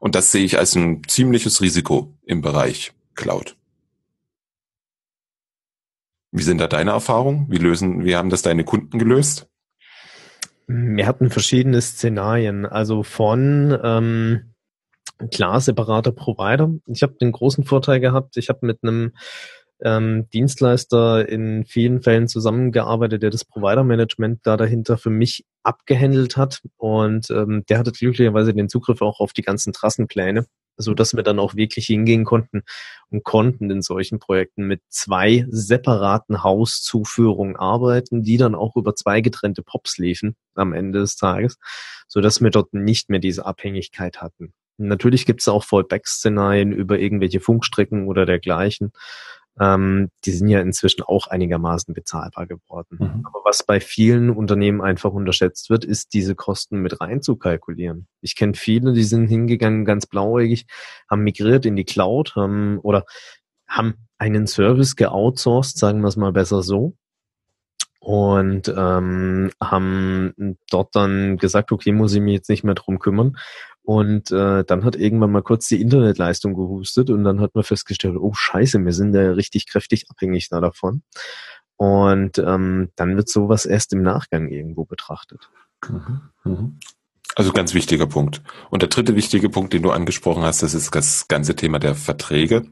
Und das sehe ich als ein ziemliches Risiko im Bereich Cloud. Wie sind da deine Erfahrungen? Wie lösen, wie haben das deine Kunden gelöst? Wir hatten verschiedene Szenarien, also von ähm, klar separater Provider. Ich habe den großen Vorteil gehabt, ich habe mit einem ähm, Dienstleister in vielen Fällen zusammengearbeitet, der das Provider-Management da dahinter für mich abgehandelt hat. Und ähm, der hatte glücklicherweise den Zugriff auch auf die ganzen Trassenpläne, so dass wir dann auch wirklich hingehen konnten und konnten in solchen Projekten mit zwei separaten Hauszuführungen arbeiten, die dann auch über zwei getrennte Pops liefen am Ende des Tages, so dass wir dort nicht mehr diese Abhängigkeit hatten. Natürlich gibt es auch Fallback-Szenarien über irgendwelche Funkstrecken oder dergleichen ähm, die sind ja inzwischen auch einigermaßen bezahlbar geworden. Mhm. Aber was bei vielen Unternehmen einfach unterschätzt wird, ist diese Kosten mit rein zu kalkulieren. Ich kenne viele, die sind hingegangen, ganz blauäugig, haben migriert in die Cloud haben, oder haben einen Service geoutsourced, sagen wir es mal besser so, und ähm, haben dort dann gesagt, okay, muss ich mich jetzt nicht mehr drum kümmern Und äh, dann hat irgendwann mal kurz die Internetleistung gehustet und dann hat man festgestellt, oh scheiße, wir sind da richtig kräftig abhängig da davon. Und ähm, dann wird sowas erst im Nachgang irgendwo betrachtet. Mhm. Mhm. Also ganz wichtiger Punkt. Und der dritte wichtige Punkt, den du angesprochen hast, das ist das ganze Thema der Verträge.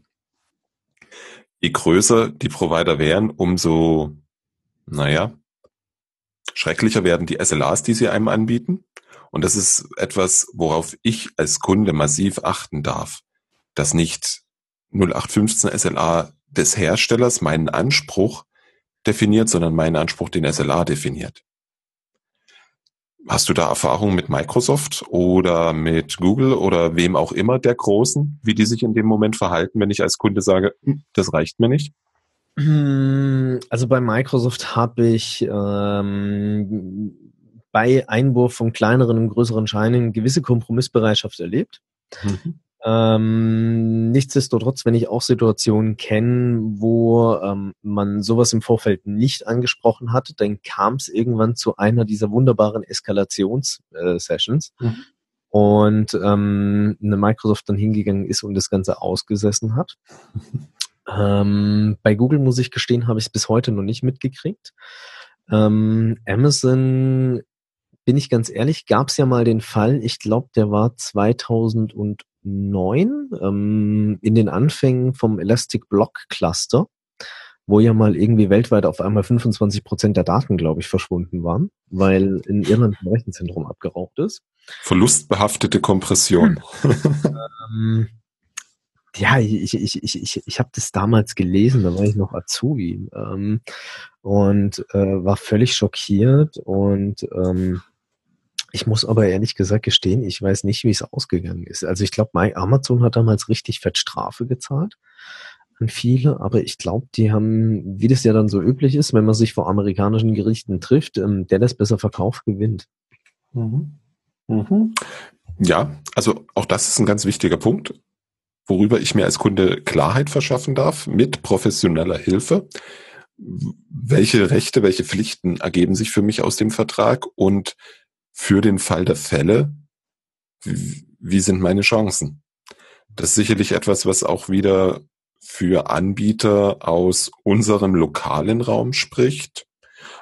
Je größer die Provider wären, umso, naja, schrecklicher werden die SLAs, die sie einem anbieten. Und das ist etwas, worauf ich als Kunde massiv achten darf, dass nicht 0815 SLA des Herstellers meinen Anspruch definiert, sondern meinen Anspruch den SLA definiert. Hast du da Erfahrung mit Microsoft oder mit Google oder wem auch immer der Großen, wie die sich in dem Moment verhalten, wenn ich als Kunde sage, hm, das reicht mir nicht? Hm, also bei Microsoft habe ich ähm, bei Einwurf von kleineren und größeren Scheinen gewisse Kompromissbereitschaft erlebt. Mhm. Ähm, nichtsdestotrotz, wenn ich auch Situationen kenne, wo ähm, man sowas im Vorfeld nicht angesprochen hat, dann kam es irgendwann zu einer dieser wunderbaren Eskalations-Sessions. Äh, mhm. Und ähm, eine Microsoft dann hingegangen ist und das Ganze ausgesessen hat. ähm, bei Google muss ich gestehen, habe ich es bis heute noch nicht mitgekriegt. Ähm, Amazon bin ich ganz ehrlich, gab es ja mal den Fall, ich glaube, der war 2009 ähm, in den Anfängen vom Elastic Block Cluster, wo ja mal irgendwie weltweit auf einmal 25 Prozent der Daten, glaube ich, verschwunden waren, weil in Irland ein Rechenzentrum abgeraucht ist. Verlustbehaftete Kompression. ähm, ja, ich, ich, ich, ich, ich habe das damals gelesen, da war ich noch Azubi ähm, und äh, war völlig schockiert und ähm, ich muss aber ehrlich gesagt gestehen, ich weiß nicht, wie es ausgegangen ist. Also ich glaube, Amazon hat damals richtig fett Strafe gezahlt an viele, aber ich glaube, die haben, wie das ja dann so üblich ist, wenn man sich vor amerikanischen Gerichten trifft, ähm, der das besser verkauft, gewinnt. Mhm. Mhm. Ja, also auch das ist ein ganz wichtiger Punkt, worüber ich mir als Kunde Klarheit verschaffen darf mit professioneller Hilfe. Welche Rechte, welche Pflichten ergeben sich für mich aus dem Vertrag und für den Fall der Fälle, wie sind meine Chancen? Das ist sicherlich etwas, was auch wieder für Anbieter aus unserem lokalen Raum spricht.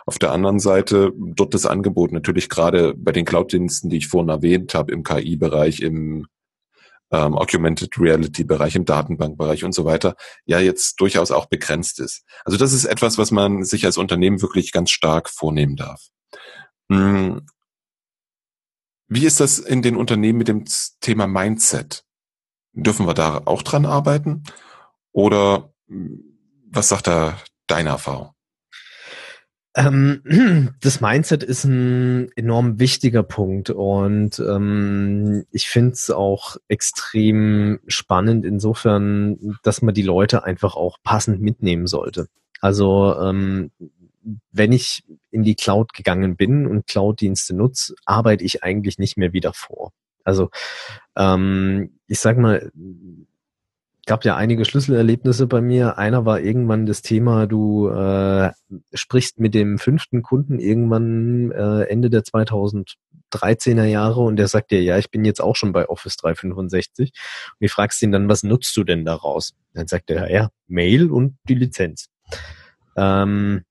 Auf der anderen Seite dort das Angebot natürlich gerade bei den Cloud-Diensten, die ich vorhin erwähnt habe, im KI-Bereich, im ähm, Augmented Reality-Bereich, im Datenbankbereich und so weiter, ja jetzt durchaus auch begrenzt ist. Also das ist etwas, was man sich als Unternehmen wirklich ganz stark vornehmen darf. Wie ist das in den Unternehmen mit dem Thema Mindset? Dürfen wir da auch dran arbeiten? Oder hm, was sagt da deine Erfahrung? Ähm, das Mindset ist ein enorm wichtiger Punkt und ähm, ich finde es auch extrem spannend insofern, dass man die Leute einfach auch passend mitnehmen sollte. Also ähm, wenn ich in die Cloud gegangen bin und Cloud-Dienste nutze, arbeite ich eigentlich nicht mehr wieder vor. Also ähm, ich sag mal, gab ja einige Schlüsselerlebnisse bei mir. Einer war irgendwann das Thema, du äh, sprichst mit dem fünften Kunden irgendwann äh, Ende der 2013er Jahre und der sagt dir, ja, ich bin jetzt auch schon bei Office 365. Und du fragst ihn dann, was nutzt du denn daraus? Dann sagt er, ja, Mail und die Lizenz. Ähm,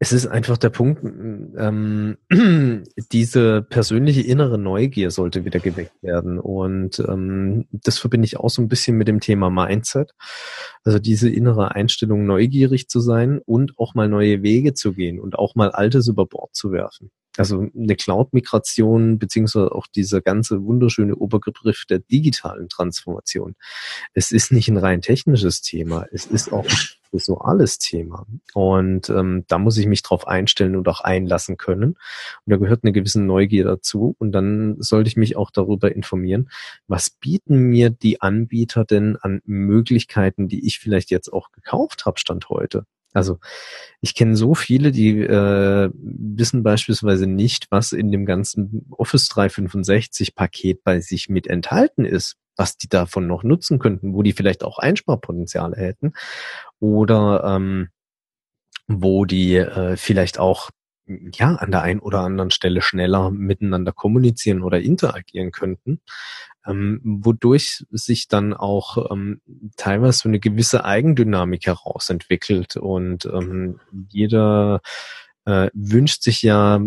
es ist einfach der Punkt, ähm, diese persönliche innere Neugier sollte wieder geweckt werden. Und ähm, das verbinde ich auch so ein bisschen mit dem Thema Mindset. Also diese innere Einstellung, neugierig zu sein und auch mal neue Wege zu gehen und auch mal Altes über Bord zu werfen. Also eine Cloud-Migration beziehungsweise auch dieser ganze wunderschöne Obergriff der digitalen Transformation. Es ist nicht ein rein technisches Thema, es ist auch ein visuales Thema. Und ähm, da muss ich mich drauf einstellen und auch einlassen können. Und da gehört eine gewisse Neugier dazu. Und dann sollte ich mich auch darüber informieren, was bieten mir die Anbieter denn an Möglichkeiten, die ich vielleicht jetzt auch gekauft habe, Stand heute. Also ich kenne so viele, die äh, wissen beispielsweise nicht, was in dem ganzen Office 365 Paket bei sich mit enthalten ist, was die davon noch nutzen könnten, wo die vielleicht auch Einsparpotenziale hätten oder ähm, wo die äh, vielleicht auch ja an der einen oder anderen Stelle schneller miteinander kommunizieren oder interagieren könnten, ähm, wodurch sich dann auch ähm, teilweise so eine gewisse Eigendynamik herausentwickelt und ähm, jeder äh, wünscht sich ja,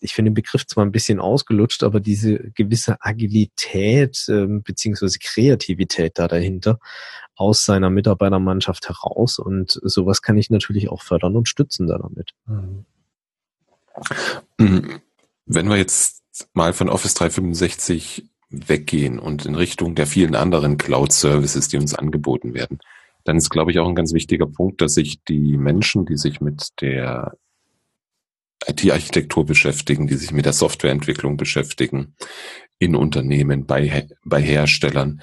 ich finde den Begriff zwar ein bisschen ausgelutscht, aber diese gewisse Agilität äh, beziehungsweise Kreativität da dahinter aus seiner Mitarbeitermannschaft heraus und sowas kann ich natürlich auch fördern und stützen da damit. Mhm. Wenn wir jetzt mal von Office 365 weggehen und in Richtung der vielen anderen Cloud-Services, die uns angeboten werden, dann ist, glaube ich, auch ein ganz wichtiger Punkt, dass sich die Menschen, die sich mit der IT-Architektur beschäftigen, die sich mit der Softwareentwicklung beschäftigen, in Unternehmen, bei, bei Herstellern,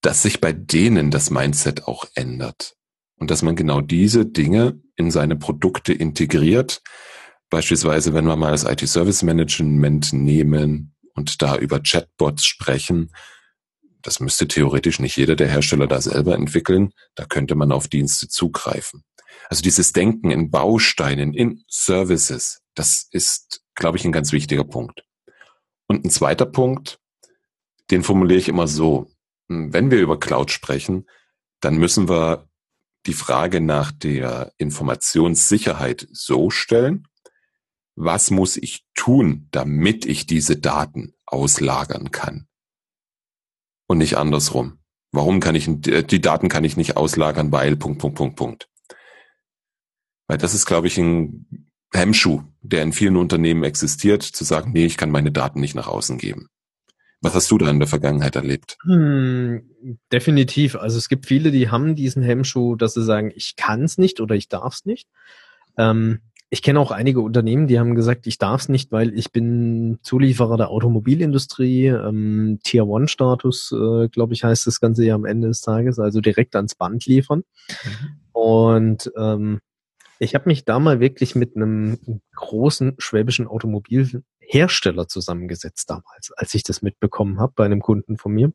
dass sich bei denen das Mindset auch ändert. Und dass man genau diese Dinge in seine Produkte integriert. Beispielsweise, wenn wir mal das IT-Service Management nehmen und da über Chatbots sprechen, das müsste theoretisch nicht jeder der Hersteller da selber entwickeln. Da könnte man auf Dienste zugreifen. Also dieses Denken in Bausteinen, in Services, das ist, glaube ich, ein ganz wichtiger Punkt. Und ein zweiter Punkt, den formuliere ich immer so. Wenn wir über Cloud sprechen, dann müssen wir die Frage nach der Informationssicherheit so stellen, was muss ich tun, damit ich diese Daten auslagern kann? Und nicht andersrum. Warum kann ich, die Daten kann ich nicht auslagern, weil, Punkt, Punkt, Punkt, Punkt. Weil das ist, glaube ich, ein Hemmschuh, der in vielen Unternehmen existiert, zu sagen, nee, ich kann meine Daten nicht nach außen geben. Was hast du da in der Vergangenheit erlebt? Hm, definitiv. Also es gibt viele, die haben diesen Hemmschuh, dass sie sagen, ich kann es nicht oder ich darf es nicht. Ähm, ich kenne auch einige Unternehmen, die haben gesagt, ich darf es nicht, weil ich bin Zulieferer der Automobilindustrie, ähm, Tier One Status, äh, glaube ich, heißt das Ganze ja am Ende des Tages, also direkt ans Band liefern. Mhm. Und ähm, ich habe mich da mal wirklich mit einem großen schwäbischen Automobilhersteller zusammengesetzt damals, als ich das mitbekommen habe bei einem Kunden von mir,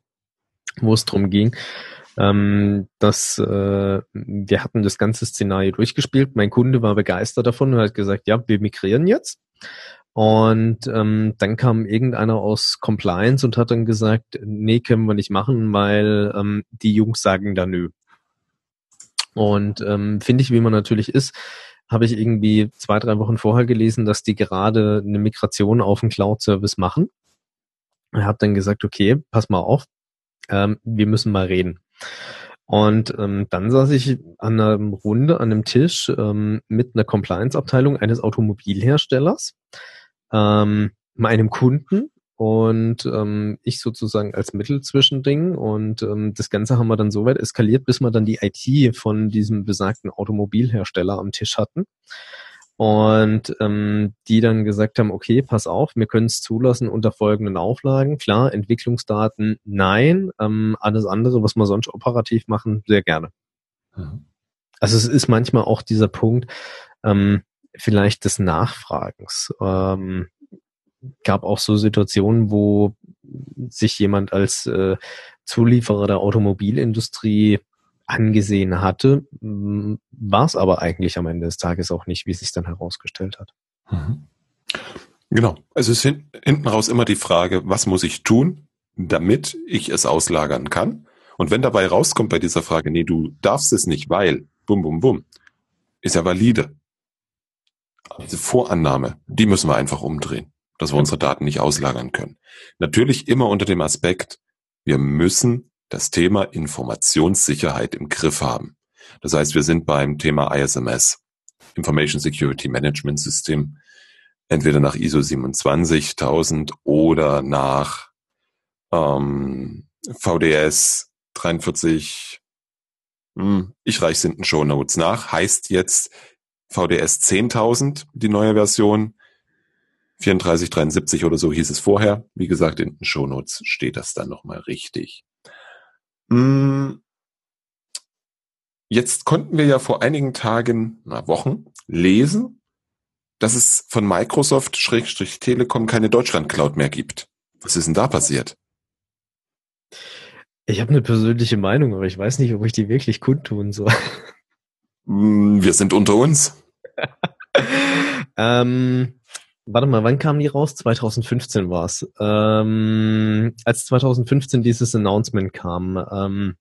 wo es darum ging, ähm, dass äh, wir hatten das ganze Szenario durchgespielt. Mein Kunde war begeistert davon und hat gesagt, ja, wir migrieren jetzt. Und ähm, dann kam irgendeiner aus Compliance und hat dann gesagt, nee, können wir nicht machen, weil ähm, die Jungs sagen da nö. Und ähm, finde ich, wie man natürlich ist, habe ich irgendwie zwei, drei Wochen vorher gelesen, dass die gerade eine Migration auf einen Cloud-Service machen. Er hat dann gesagt, okay, pass mal auf, ähm, wir müssen mal reden. Und ähm, dann saß ich an einer Runde an einem Tisch ähm, mit einer Compliance-Abteilung eines Automobilherstellers, ähm, meinem Kunden und ähm, ich sozusagen als Mittel zwischending und ähm, das Ganze haben wir dann so weit eskaliert, bis wir dann die IT von diesem besagten Automobilhersteller am Tisch hatten und ähm, die dann gesagt haben, okay, pass auf, wir können es zulassen unter folgenden Auflagen. Klar, Entwicklungsdaten, nein, ähm, alles andere, was wir sonst operativ machen, sehr gerne. Mhm. Also es ist manchmal auch dieser Punkt, ähm, vielleicht des Nachfragens. Ähm, gab auch so Situationen, wo sich jemand als äh, Zulieferer der Automobilindustrie angesehen hatte, war es aber eigentlich am Ende des Tages auch nicht, wie es sich dann herausgestellt hat. Mhm. Genau. Also es ist hinten raus immer die Frage, was muss ich tun, damit ich es auslagern kann? Und wenn dabei rauskommt bei dieser Frage, nee, du darfst es nicht, weil, bum, bum, bum, ist ja valide. Diese Vorannahme, die müssen wir einfach umdrehen dass wir unsere Daten nicht auslagern können. Natürlich immer unter dem Aspekt, wir müssen das Thema Informationssicherheit im Griff haben. Das heißt, wir sind beim Thema ISMS, Information Security Management System, entweder nach ISO 27000 oder nach ähm, VDS 43, hm, ich reiche es in den Show Notes nach, heißt jetzt VDS 10.000, die neue Version, 3473 oder so hieß es vorher. Wie gesagt, in den Shownotes steht das dann nochmal richtig. Hm. Jetzt konnten wir ja vor einigen Tagen, na Wochen, lesen, dass es von Microsoft Schrägstrich Telekom keine Deutschland Cloud mehr gibt. Was ist denn da passiert? Ich habe eine persönliche Meinung, aber ich weiß nicht, ob ich die wirklich kundtun soll. Hm, wir sind unter uns. Ähm, warte mal, wann kam die raus? 2015 war's. Ähm, als 2015 dieses Announcement kam, ähm,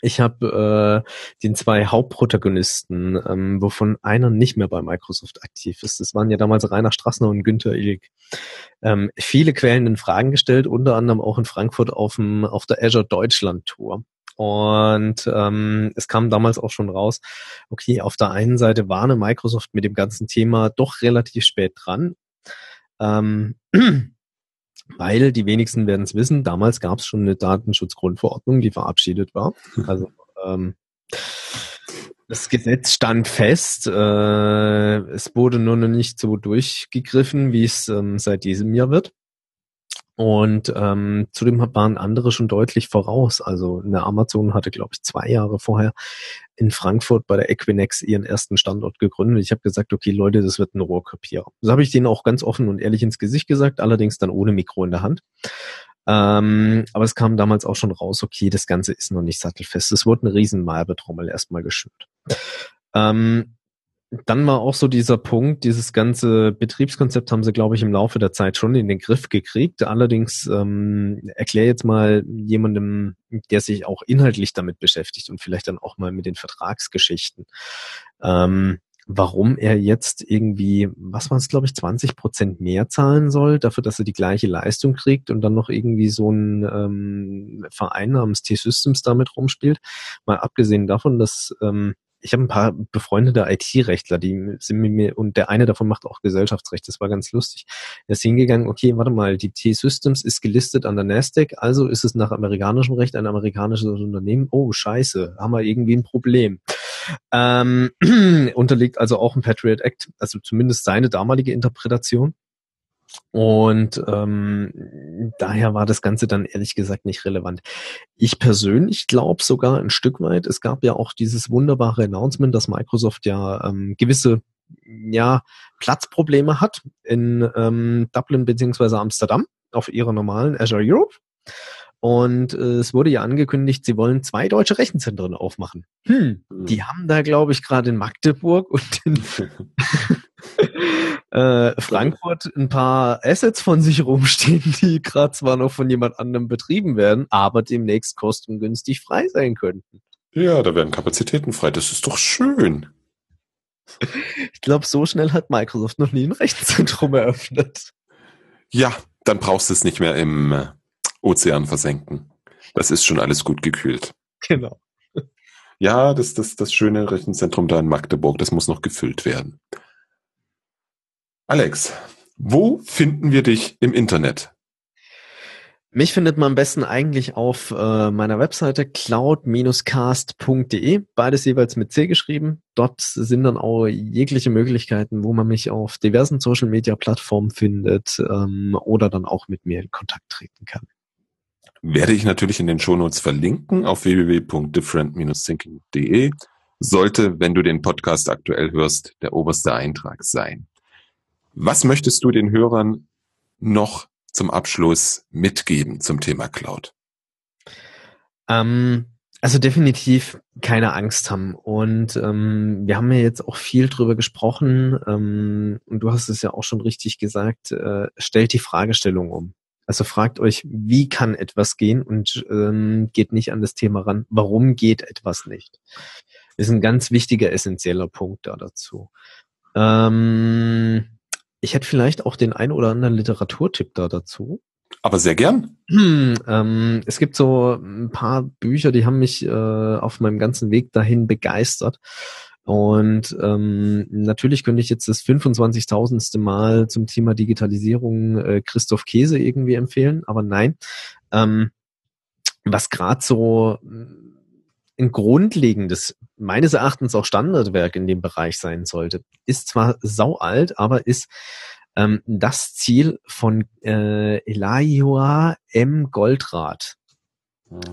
ich habe äh, den zwei Hauptprotagonisten, ähm, wovon einer nicht mehr bei Microsoft aktiv ist. Das waren ja damals Rainer Strassner und Günther Illig. Ähm, viele quälenden Fragen gestellt, unter anderem auch in Frankfurt auf, dem, auf der Azure Deutschland Tour. Und ähm, es kam damals auch schon raus, okay, auf der einen Seite war eine Microsoft mit dem ganzen Thema doch relativ spät dran. Ähm, weil die wenigsten werden es wissen, damals gab es schon eine Datenschutzgrundverordnung, die verabschiedet war. Also ähm, das Gesetz stand fest. Äh, es wurde nur noch nicht so durchgegriffen, wie es ähm, seit diesem Jahr wird. Und ähm, zudem waren andere schon deutlich voraus. Also eine Amazon hatte, glaube ich, zwei Jahre vorher in Frankfurt bei der Equinex ihren ersten Standort gegründet. Ich habe gesagt, okay, Leute, das wird ein Rohrkrepierer. Das habe ich denen auch ganz offen und ehrlich ins Gesicht gesagt, allerdings dann ohne Mikro in der Hand. Ähm, aber es kam damals auch schon raus, okay, das Ganze ist noch nicht sattelfest. Es wurde eine riesen Malbetrommel erstmal geschürt. Ähm, dann war auch so dieser Punkt, dieses ganze Betriebskonzept haben sie, glaube ich, im Laufe der Zeit schon in den Griff gekriegt. Allerdings ähm, erklär jetzt mal jemandem, der sich auch inhaltlich damit beschäftigt und vielleicht dann auch mal mit den Vertragsgeschichten, ähm, warum er jetzt irgendwie, was waren es, glaube ich, 20 Prozent mehr zahlen soll, dafür, dass er die gleiche Leistung kriegt und dann noch irgendwie so ein ähm, Verein namens T-Systems damit rumspielt. Mal abgesehen davon, dass ähm, ich habe ein paar befreundete IT-Rechtler, die sind mit mir, und der eine davon macht auch Gesellschaftsrecht, das war ganz lustig. Er ist hingegangen, okay, warte mal, die T-Systems ist gelistet an der Nasdaq, also ist es nach amerikanischem Recht ein amerikanisches Unternehmen. Oh, scheiße, haben wir irgendwie ein Problem. Ähm, unterliegt also auch ein Patriot Act, also zumindest seine damalige Interpretation. Und ähm, daher war das Ganze dann ehrlich gesagt nicht relevant. Ich persönlich glaube sogar ein Stück weit, es gab ja auch dieses wunderbare Announcement, dass Microsoft ja ähm, gewisse ja, Platzprobleme hat in ähm, Dublin beziehungsweise Amsterdam auf ihrer normalen Azure Europe. Und äh, es wurde ja angekündigt, sie wollen zwei deutsche Rechenzentren aufmachen. Hm, die hm. haben da, glaube ich, gerade in Magdeburg und in äh, Frankfurt ein paar Assets von sich rumstehen, die gerade zwar noch von jemand anderem betrieben werden, aber demnächst kostengünstig frei sein könnten. Ja, da werden Kapazitäten frei. Das ist doch schön. Ich glaube, so schnell hat Microsoft noch nie ein Rechenzentrum eröffnet. Ja, dann brauchst du es nicht mehr im äh, Ozean versenken. Das ist schon alles gut gekühlt. Genau. Ja, das, das, das schöne Rechenzentrum da in Magdeburg, das muss noch gefüllt werden. Alex, wo finden wir dich im Internet? Mich findet man am besten eigentlich auf äh, meiner Webseite cloud-cast.de, beides jeweils mit C geschrieben. Dort sind dann auch jegliche Möglichkeiten, wo man mich auf diversen Social-Media-Plattformen findet ähm, oder dann auch mit mir in Kontakt treten kann. Werde ich natürlich in den Shownotes verlinken auf www.different-thinking.de. Sollte, wenn du den Podcast aktuell hörst, der oberste Eintrag sein. Was möchtest du den Hörern noch zum Abschluss mitgeben zum Thema Cloud? Ähm, also definitiv keine Angst haben. Und ähm, wir haben ja jetzt auch viel drüber gesprochen. Ähm, und du hast es ja auch schon richtig gesagt. Äh, stellt die Fragestellung um. Also fragt euch, wie kann etwas gehen und ähm, geht nicht an das Thema ran, warum geht etwas nicht. ist ein ganz wichtiger, essentieller Punkt da dazu. Ähm, ich hätte vielleicht auch den ein oder anderen Literaturtipp da dazu. Aber sehr gern. Hm, ähm, es gibt so ein paar Bücher, die haben mich äh, auf meinem ganzen Weg dahin begeistert. Und ähm, natürlich könnte ich jetzt das 25.000. Mal zum Thema Digitalisierung äh, Christoph Käse irgendwie empfehlen, aber nein. Ähm, was gerade so ein grundlegendes, meines Erachtens auch Standardwerk in dem Bereich sein sollte. Ist zwar sau alt, aber ist ähm, das Ziel von äh, Elioa M. Goldrath.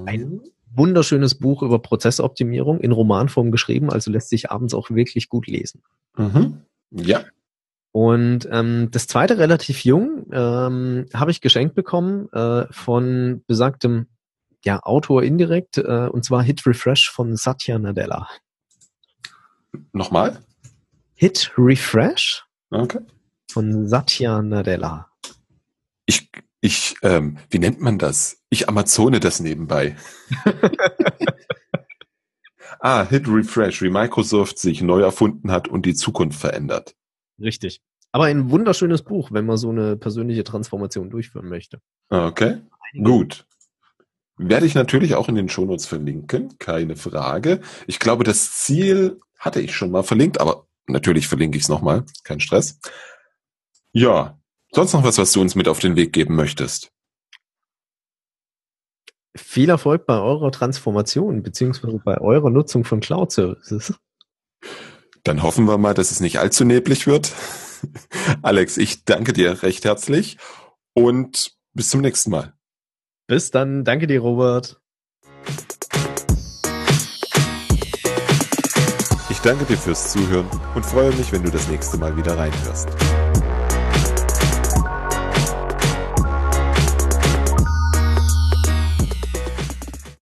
Ein mhm. wunderschönes Buch über Prozessoptimierung in Romanform geschrieben, also lässt sich abends auch wirklich gut lesen. Mhm. Ja. Und ähm, das zweite relativ jung ähm, habe ich geschenkt bekommen äh, von besagtem ja, Autor indirekt, äh, und zwar Hit Refresh von Satya Nadella. Nochmal? Hit Refresh Okay. Von Satya Nadella. Ich, ich, ähm, wie nennt man das? Ich Amazone das nebenbei. ah, Hit Refresh, wie Microsoft sich neu erfunden hat und die Zukunft verändert. Richtig. Aber ein wunderschönes Buch, wenn man so eine persönliche Transformation durchführen möchte. Okay, gut. Werde ich natürlich auch in den Shownotes verlinken, keine Frage. Ich glaube, das Ziel hatte ich schon mal verlinkt, aber natürlich verlinke ich es nochmal, kein Stress. Ja, sonst noch was, was du uns mit auf den Weg geben möchtest? Viel Erfolg bei eurer Transformation, beziehungsweise bei eurer Nutzung von Cloud Services. Dann hoffen wir mal, dass es nicht allzu neblig wird. Alex, ich danke dir recht herzlich und bis zum nächsten Mal. Bis dann. Danke dir, Robert. Ich danke dir fürs Zuhören und freue mich, wenn du das nächste Mal wieder reinhörst.